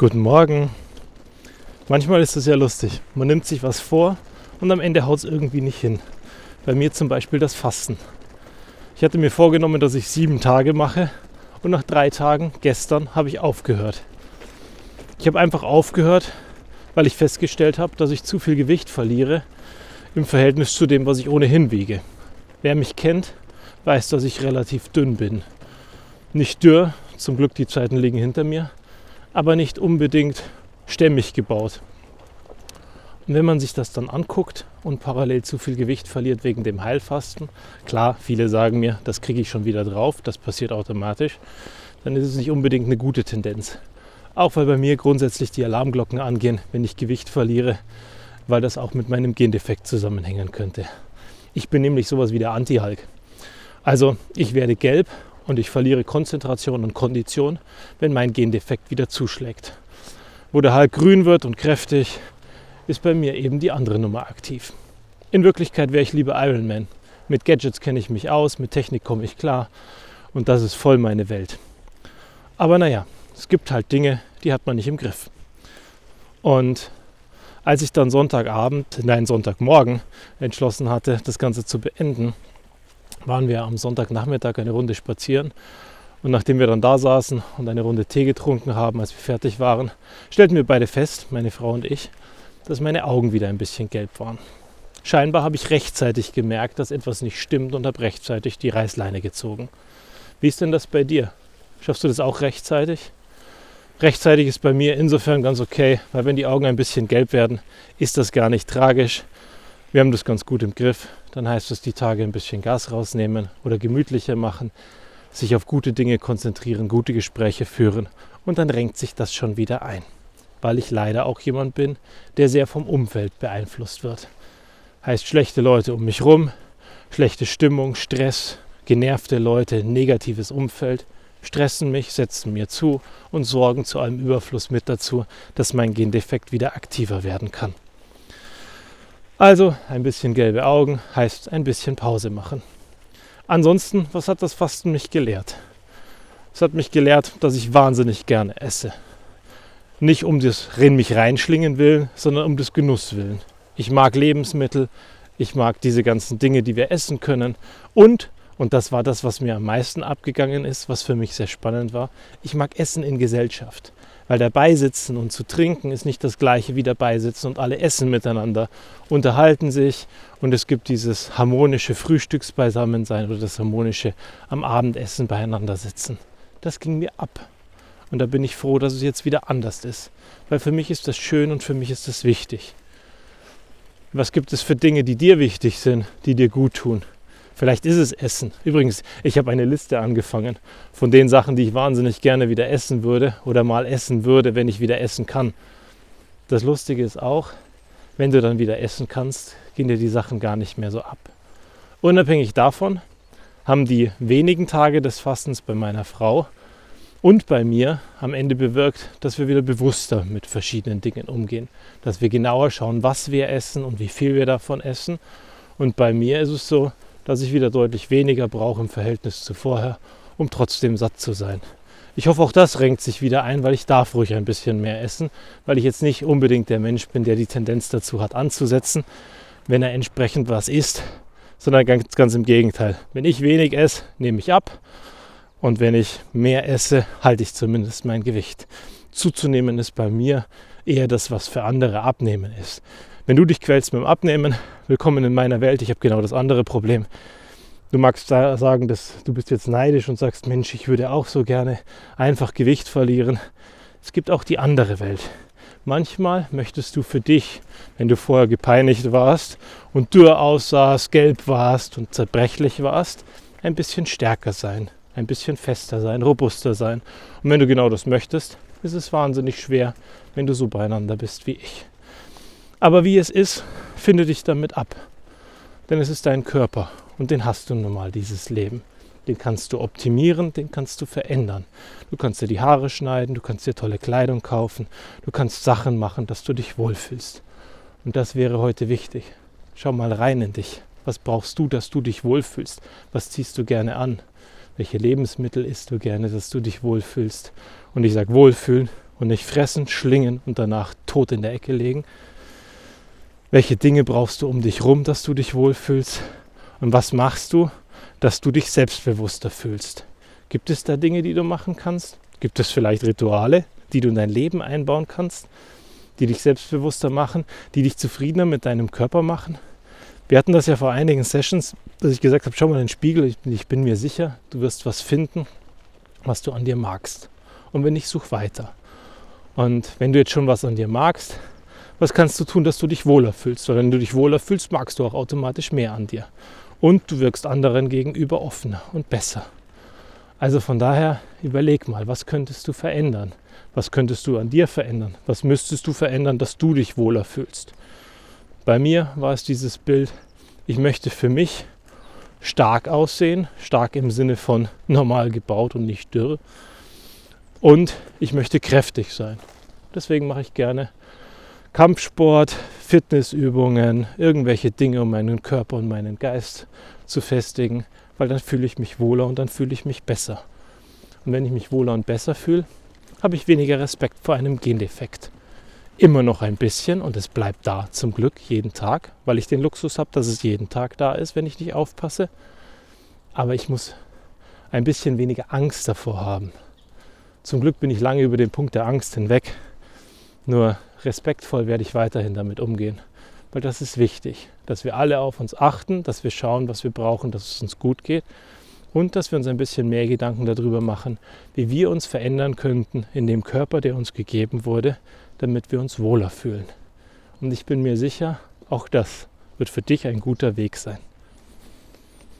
Guten Morgen. Manchmal ist es ja lustig. Man nimmt sich was vor und am Ende haut es irgendwie nicht hin. Bei mir zum Beispiel das Fasten. Ich hatte mir vorgenommen, dass ich sieben Tage mache und nach drei Tagen, gestern, habe ich aufgehört. Ich habe einfach aufgehört, weil ich festgestellt habe, dass ich zu viel Gewicht verliere im Verhältnis zu dem, was ich ohnehin wiege. Wer mich kennt, weiß, dass ich relativ dünn bin. Nicht dürr, zum Glück die Zeiten liegen hinter mir, aber nicht unbedingt stämmig gebaut. Und wenn man sich das dann anguckt und parallel zu viel Gewicht verliert wegen dem Heilfasten, klar, viele sagen mir, das kriege ich schon wieder drauf, das passiert automatisch, dann ist es nicht unbedingt eine gute Tendenz. Auch weil bei mir grundsätzlich die Alarmglocken angehen, wenn ich Gewicht verliere, weil das auch mit meinem Gendefekt zusammenhängen könnte. Ich bin nämlich sowas wie der Anti-Hulk. Also ich werde gelb und ich verliere Konzentration und Kondition, wenn mein Gendefekt wieder zuschlägt. Wo der Hulk grün wird und kräftig, ist bei mir eben die andere Nummer aktiv. In Wirklichkeit wäre ich lieber Iron Man. Mit Gadgets kenne ich mich aus, mit Technik komme ich klar und das ist voll meine Welt. Aber naja, es gibt halt Dinge, die hat man nicht im Griff. Und als ich dann Sonntagabend, nein, Sonntagmorgen entschlossen hatte, das Ganze zu beenden, waren wir am Sonntagnachmittag eine Runde spazieren. Und nachdem wir dann da saßen und eine Runde Tee getrunken haben, als wir fertig waren, stellten wir beide fest, meine Frau und ich, dass meine Augen wieder ein bisschen gelb waren. Scheinbar habe ich rechtzeitig gemerkt, dass etwas nicht stimmt und habe rechtzeitig die Reißleine gezogen. Wie ist denn das bei dir? Schaffst du das auch rechtzeitig? Rechtzeitig ist bei mir insofern ganz okay, weil wenn die Augen ein bisschen gelb werden, ist das gar nicht tragisch. Wir haben das ganz gut im Griff. Dann heißt es, die Tage ein bisschen Gas rausnehmen oder gemütlicher machen, sich auf gute Dinge konzentrieren, gute Gespräche führen und dann renkt sich das schon wieder ein. Weil ich leider auch jemand bin, der sehr vom Umfeld beeinflusst wird. Heißt schlechte Leute um mich rum, schlechte Stimmung, Stress, genervte Leute, negatives Umfeld stressen mich, setzen mir zu und sorgen zu einem Überfluss mit dazu, dass mein Gendefekt wieder aktiver werden kann. Also ein bisschen gelbe Augen heißt ein bisschen Pause machen. Ansonsten, was hat das Fasten mich gelehrt? Es hat mich gelehrt, dass ich wahnsinnig gerne esse. Nicht um das mich reinschlingen willen, sondern um des Genuss willen. Ich mag Lebensmittel, ich mag diese ganzen Dinge, die wir essen können und und das war das, was mir am meisten abgegangen ist, was für mich sehr spannend war. Ich mag Essen in Gesellschaft. Weil dabei sitzen und zu trinken ist nicht das gleiche wie dabei sitzen und alle essen miteinander, unterhalten sich und es gibt dieses harmonische Frühstücksbeisammensein oder das harmonische am Abendessen beieinander sitzen. Das ging mir ab. Und da bin ich froh, dass es jetzt wieder anders ist. Weil für mich ist das schön und für mich ist das wichtig. Was gibt es für Dinge, die dir wichtig sind, die dir gut tun? Vielleicht ist es Essen. Übrigens, ich habe eine Liste angefangen von den Sachen, die ich wahnsinnig gerne wieder essen würde oder mal essen würde, wenn ich wieder essen kann. Das Lustige ist auch, wenn du dann wieder essen kannst, gehen dir die Sachen gar nicht mehr so ab. Unabhängig davon haben die wenigen Tage des Fastens bei meiner Frau und bei mir am Ende bewirkt, dass wir wieder bewusster mit verschiedenen Dingen umgehen, dass wir genauer schauen, was wir essen und wie viel wir davon essen. Und bei mir ist es so, dass ich wieder deutlich weniger brauche im Verhältnis zu vorher, um trotzdem satt zu sein. Ich hoffe, auch das renkt sich wieder ein, weil ich darf ruhig ein bisschen mehr essen, weil ich jetzt nicht unbedingt der Mensch bin, der die Tendenz dazu hat, anzusetzen, wenn er entsprechend was isst, sondern ganz, ganz im Gegenteil. Wenn ich wenig esse, nehme ich ab und wenn ich mehr esse, halte ich zumindest mein Gewicht. Zuzunehmen ist bei mir eher das, was für andere abnehmen ist. Wenn du dich quälst mit dem Abnehmen, willkommen in meiner Welt. Ich habe genau das andere Problem. Du magst sagen, dass du bist jetzt neidisch und sagst, Mensch, ich würde auch so gerne einfach Gewicht verlieren. Es gibt auch die andere Welt. Manchmal möchtest du für dich, wenn du vorher gepeinigt warst und dürr aussahst, gelb warst und zerbrechlich warst, ein bisschen stärker sein, ein bisschen fester sein, robuster sein. Und wenn du genau das möchtest, ist es wahnsinnig schwer, wenn du so beieinander bist wie ich. Aber wie es ist, finde dich damit ab. Denn es ist dein Körper und den hast du nun mal, dieses Leben. Den kannst du optimieren, den kannst du verändern. Du kannst dir die Haare schneiden, du kannst dir tolle Kleidung kaufen, du kannst Sachen machen, dass du dich wohlfühlst. Und das wäre heute wichtig. Schau mal rein in dich. Was brauchst du, dass du dich wohlfühlst? Was ziehst du gerne an? Welche Lebensmittel isst du gerne, dass du dich wohlfühlst? Und ich sage wohlfühlen und nicht fressen, schlingen und danach tot in der Ecke legen. Welche Dinge brauchst du um dich rum, dass du dich wohlfühlst? Und was machst du, dass du dich selbstbewusster fühlst? Gibt es da Dinge, die du machen kannst? Gibt es vielleicht Rituale, die du in dein Leben einbauen kannst, die dich selbstbewusster machen, die dich zufriedener mit deinem Körper machen? Wir hatten das ja vor einigen Sessions, dass ich gesagt habe, schau mal in den Spiegel, ich, ich bin mir sicher, du wirst was finden, was du an dir magst. Und wenn nicht, such weiter. Und wenn du jetzt schon was an dir magst, was kannst du tun, dass du dich wohler fühlst? Weil wenn du dich wohler fühlst, magst du auch automatisch mehr an dir. Und du wirkst anderen gegenüber offener und besser. Also von daher überleg mal, was könntest du verändern? Was könntest du an dir verändern? Was müsstest du verändern, dass du dich wohler fühlst? Bei mir war es dieses Bild, ich möchte für mich stark aussehen, stark im Sinne von normal gebaut und nicht dürr. Und ich möchte kräftig sein. Deswegen mache ich gerne Kampfsport, Fitnessübungen, irgendwelche Dinge, um meinen Körper und meinen Geist zu festigen, weil dann fühle ich mich wohler und dann fühle ich mich besser. Und wenn ich mich wohler und besser fühle, habe ich weniger Respekt vor einem Gendefekt. Immer noch ein bisschen und es bleibt da zum Glück jeden Tag, weil ich den Luxus habe, dass es jeden Tag da ist, wenn ich nicht aufpasse. Aber ich muss ein bisschen weniger Angst davor haben. Zum Glück bin ich lange über den Punkt der Angst hinweg. Nur respektvoll werde ich weiterhin damit umgehen, weil das ist wichtig, dass wir alle auf uns achten, dass wir schauen, was wir brauchen, dass es uns gut geht und dass wir uns ein bisschen mehr Gedanken darüber machen, wie wir uns verändern könnten in dem Körper, der uns gegeben wurde, damit wir uns wohler fühlen. Und ich bin mir sicher, auch das wird für dich ein guter Weg sein.